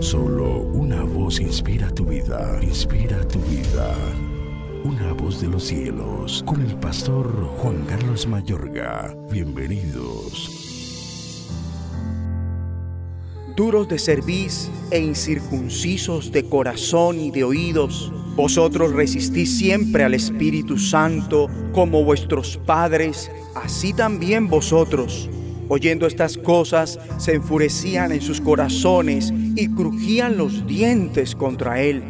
Solo una voz inspira tu vida, inspira tu vida. Una voz de los cielos, con el pastor Juan Carlos Mayorga. Bienvenidos. Duros de cerviz e incircuncisos de corazón y de oídos, vosotros resistís siempre al Espíritu Santo como vuestros padres, así también vosotros Oyendo estas cosas, se enfurecían en sus corazones y crujían los dientes contra él.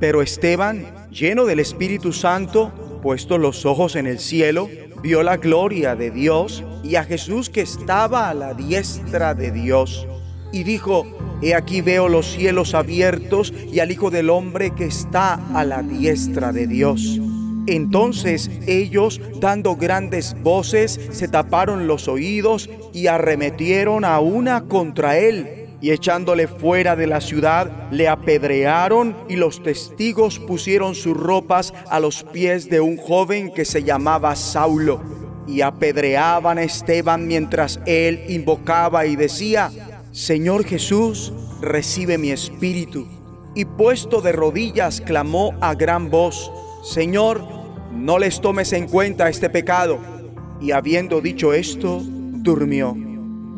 Pero Esteban, lleno del Espíritu Santo, puesto los ojos en el cielo, vio la gloria de Dios y a Jesús que estaba a la diestra de Dios. Y dijo, He aquí veo los cielos abiertos y al Hijo del Hombre que está a la diestra de Dios. Entonces ellos, dando grandes voces, se taparon los oídos y arremetieron a una contra él. Y echándole fuera de la ciudad, le apedrearon y los testigos pusieron sus ropas a los pies de un joven que se llamaba Saulo. Y apedreaban a Esteban mientras él invocaba y decía, Señor Jesús, recibe mi espíritu. Y puesto de rodillas clamó a gran voz, Señor, no les tomes en cuenta este pecado. Y habiendo dicho esto, durmió.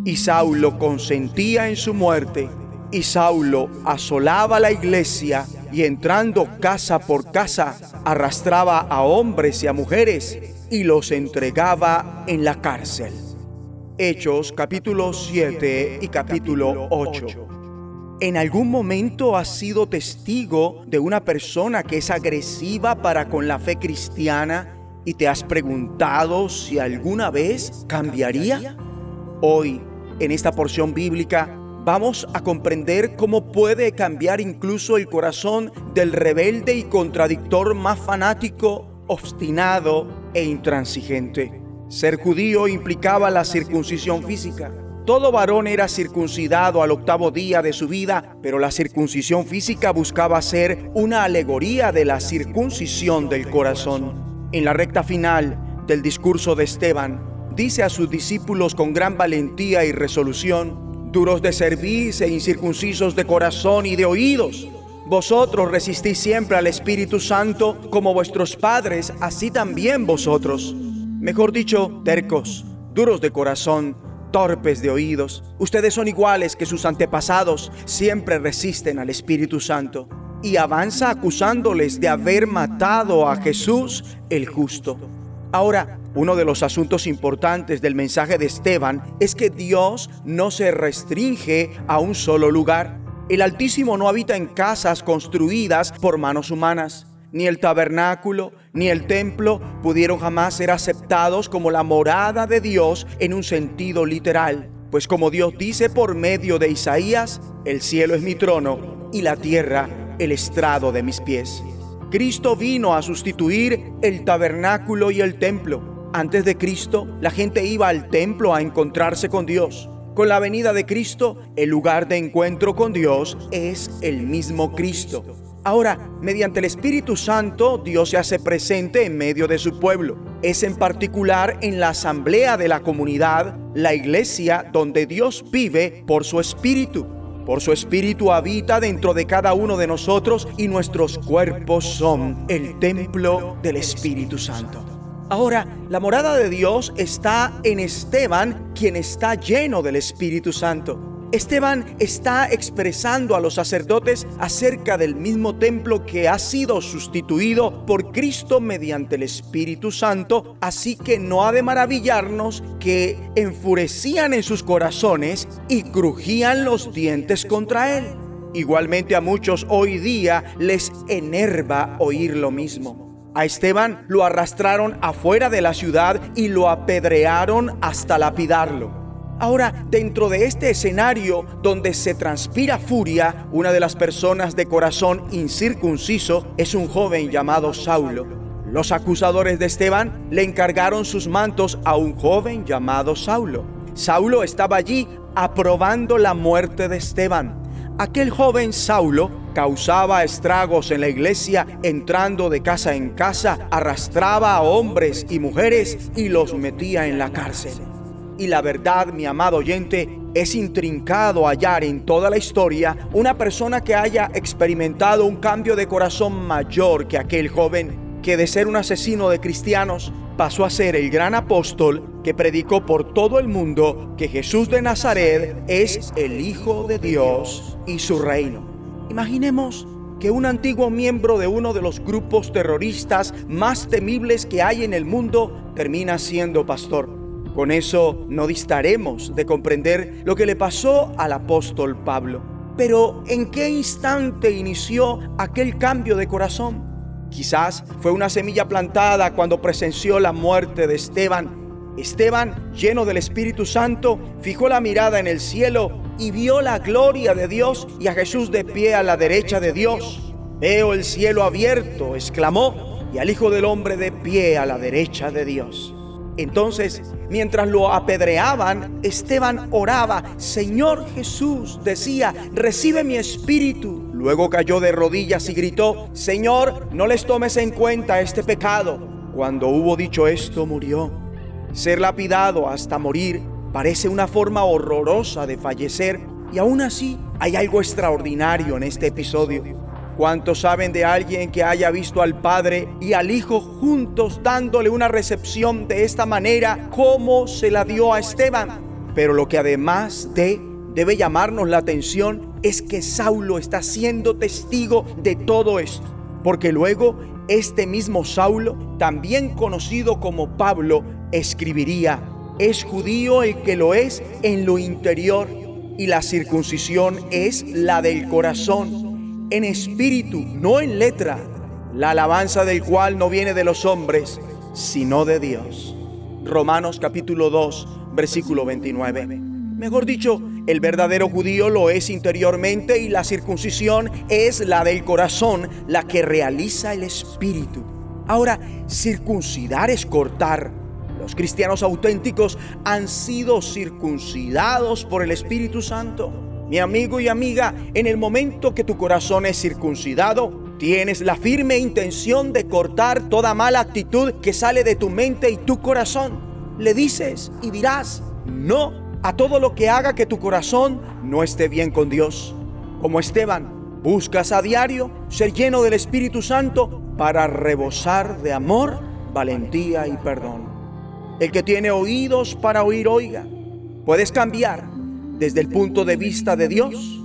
Y Saulo consentía en su muerte. Y Saulo asolaba la iglesia y entrando casa por casa, arrastraba a hombres y a mujeres y los entregaba en la cárcel. Hechos capítulo 7 y capítulo 8. ¿En algún momento has sido testigo de una persona que es agresiva para con la fe cristiana y te has preguntado si alguna vez cambiaría? Hoy, en esta porción bíblica, vamos a comprender cómo puede cambiar incluso el corazón del rebelde y contradictor más fanático, obstinado e intransigente. Ser judío implicaba la circuncisión física todo varón era circuncidado al octavo día de su vida, pero la circuncisión física buscaba ser una alegoría de la circuncisión del corazón. En la recta final del discurso de Esteban, dice a sus discípulos con gran valentía y resolución, duros de cerviz e incircuncisos de corazón y de oídos, vosotros resistís siempre al Espíritu Santo como vuestros padres, así también vosotros. Mejor dicho, tercos, duros de corazón, torpes de oídos. Ustedes son iguales que sus antepasados, siempre resisten al Espíritu Santo. Y avanza acusándoles de haber matado a Jesús el justo. Ahora, uno de los asuntos importantes del mensaje de Esteban es que Dios no se restringe a un solo lugar. El Altísimo no habita en casas construidas por manos humanas. Ni el tabernáculo ni el templo pudieron jamás ser aceptados como la morada de Dios en un sentido literal. Pues como Dios dice por medio de Isaías, el cielo es mi trono y la tierra el estrado de mis pies. Cristo vino a sustituir el tabernáculo y el templo. Antes de Cristo, la gente iba al templo a encontrarse con Dios. Con la venida de Cristo, el lugar de encuentro con Dios es el mismo Cristo. Ahora, mediante el Espíritu Santo, Dios se hace presente en medio de su pueblo. Es en particular en la asamblea de la comunidad, la iglesia, donde Dios vive por su Espíritu. Por su Espíritu habita dentro de cada uno de nosotros y nuestros cuerpos son el templo del Espíritu Santo. Ahora, la morada de Dios está en Esteban, quien está lleno del Espíritu Santo. Esteban está expresando a los sacerdotes acerca del mismo templo que ha sido sustituido por Cristo mediante el Espíritu Santo, así que no ha de maravillarnos que enfurecían en sus corazones y crujían los dientes contra él. Igualmente a muchos hoy día les enerva oír lo mismo. A Esteban lo arrastraron afuera de la ciudad y lo apedrearon hasta lapidarlo. Ahora, dentro de este escenario donde se transpira furia, una de las personas de corazón incircunciso es un joven llamado Saulo. Los acusadores de Esteban le encargaron sus mantos a un joven llamado Saulo. Saulo estaba allí aprobando la muerte de Esteban. Aquel joven Saulo causaba estragos en la iglesia entrando de casa en casa, arrastraba a hombres y mujeres y los metía en la cárcel. Y la verdad, mi amado oyente, es intrincado hallar en toda la historia una persona que haya experimentado un cambio de corazón mayor que aquel joven que de ser un asesino de cristianos pasó a ser el gran apóstol que predicó por todo el mundo que Jesús de Nazaret es el Hijo de Dios y su reino. Imaginemos que un antiguo miembro de uno de los grupos terroristas más temibles que hay en el mundo termina siendo pastor. Con eso no distaremos de comprender lo que le pasó al apóstol Pablo. Pero ¿en qué instante inició aquel cambio de corazón? Quizás fue una semilla plantada cuando presenció la muerte de Esteban. Esteban, lleno del Espíritu Santo, fijó la mirada en el cielo y vio la gloria de Dios y a Jesús de pie a la derecha de Dios. Veo el cielo abierto, exclamó, y al Hijo del Hombre de pie a la derecha de Dios. Entonces, mientras lo apedreaban, Esteban oraba, Señor Jesús, decía, recibe mi espíritu. Luego cayó de rodillas y gritó, Señor, no les tomes en cuenta este pecado. Cuando hubo dicho esto, murió. Ser lapidado hasta morir parece una forma horrorosa de fallecer y aún así hay algo extraordinario en este episodio. ¿Cuántos saben de alguien que haya visto al Padre y al Hijo juntos dándole una recepción de esta manera como se la dio a Esteban? Pero lo que además de debe llamarnos la atención es que Saulo está siendo testigo de todo esto. Porque luego este mismo Saulo, también conocido como Pablo, escribiría, es judío el que lo es en lo interior y la circuncisión es la del corazón en espíritu, no en letra, la alabanza del cual no viene de los hombres, sino de Dios. Romanos capítulo 2, versículo 29. Mejor dicho, el verdadero judío lo es interiormente y la circuncisión es la del corazón, la que realiza el espíritu. Ahora, circuncidar es cortar. Los cristianos auténticos han sido circuncidados por el Espíritu Santo. Mi amigo y amiga, en el momento que tu corazón es circuncidado, tienes la firme intención de cortar toda mala actitud que sale de tu mente y tu corazón. Le dices y dirás no a todo lo que haga que tu corazón no esté bien con Dios. Como Esteban, buscas a diario ser lleno del Espíritu Santo para rebosar de amor, valentía y perdón. El que tiene oídos para oír, oiga. Puedes cambiar desde el punto de vista de Dios,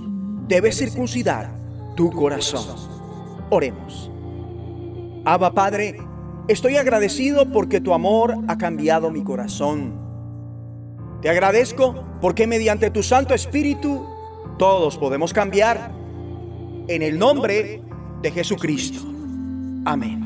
debes circuncidar tu corazón. Oremos. Abba Padre, estoy agradecido porque tu amor ha cambiado mi corazón. Te agradezco porque mediante tu Santo Espíritu todos podemos cambiar. En el nombre de Jesucristo. Amén